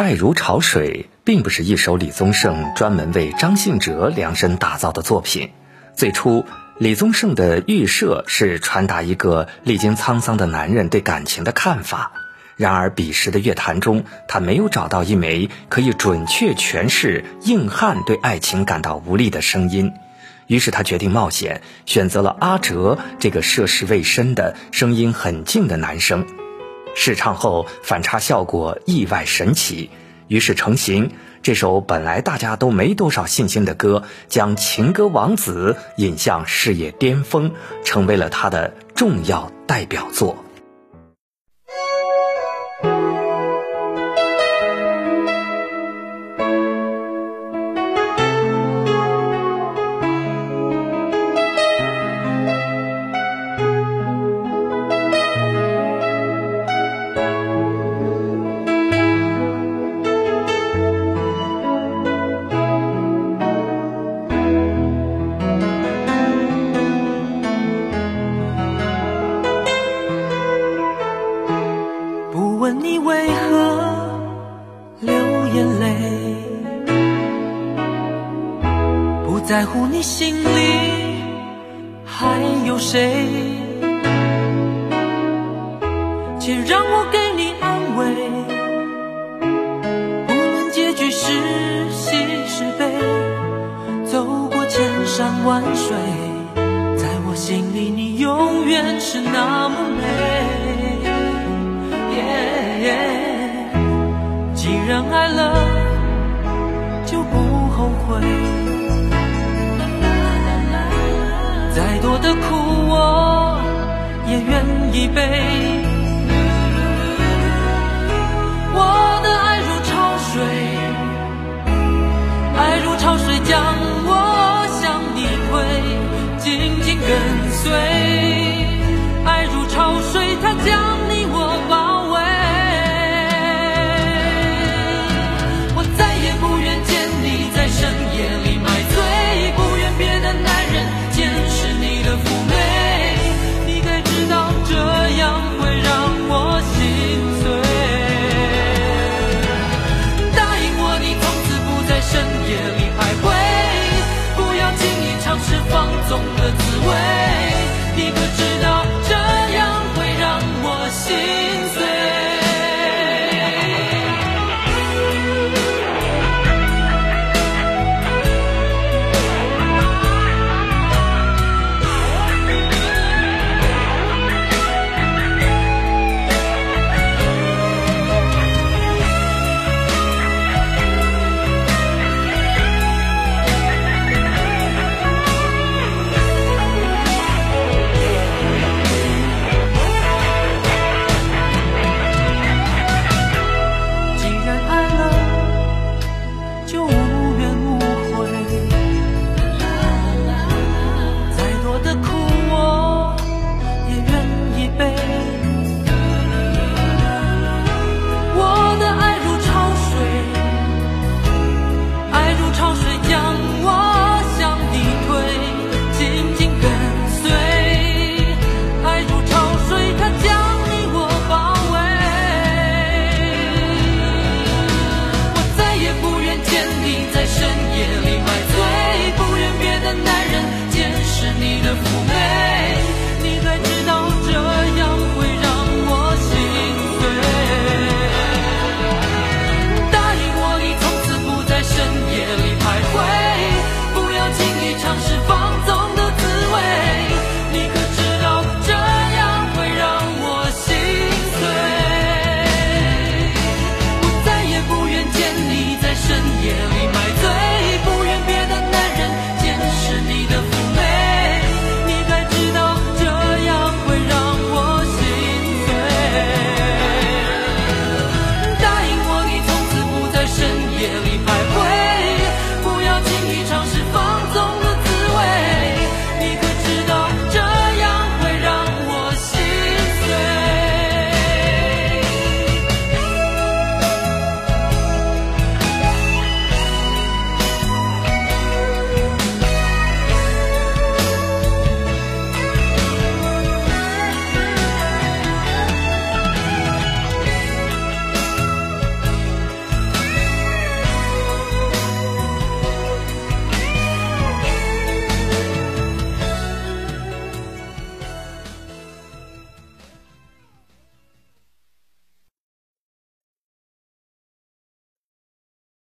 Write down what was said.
爱如潮水》并不是一首李宗盛专门为张信哲量身打造的作品。最初，李宗盛的预设是传达一个历经沧桑的男人对感情的看法。然而，彼时的乐坛中，他没有找到一枚可以准确诠释硬汉对爱情感到无力的声音。于是，他决定冒险，选择了阿哲这个涉世未深的声音很静的男生。试唱后，反差效果意外神奇，于是成型。这首本来大家都没多少信心的歌，将情歌王子引向事业巅峰，成为了他的重要代表作。在乎你心里还有谁？且让我给你安慰。无论结局是喜是悲，走过千山万水，在我心里你永远是那么美。既然爱了，就不后悔。多的苦我也愿意背。中的滋味。你可知道 of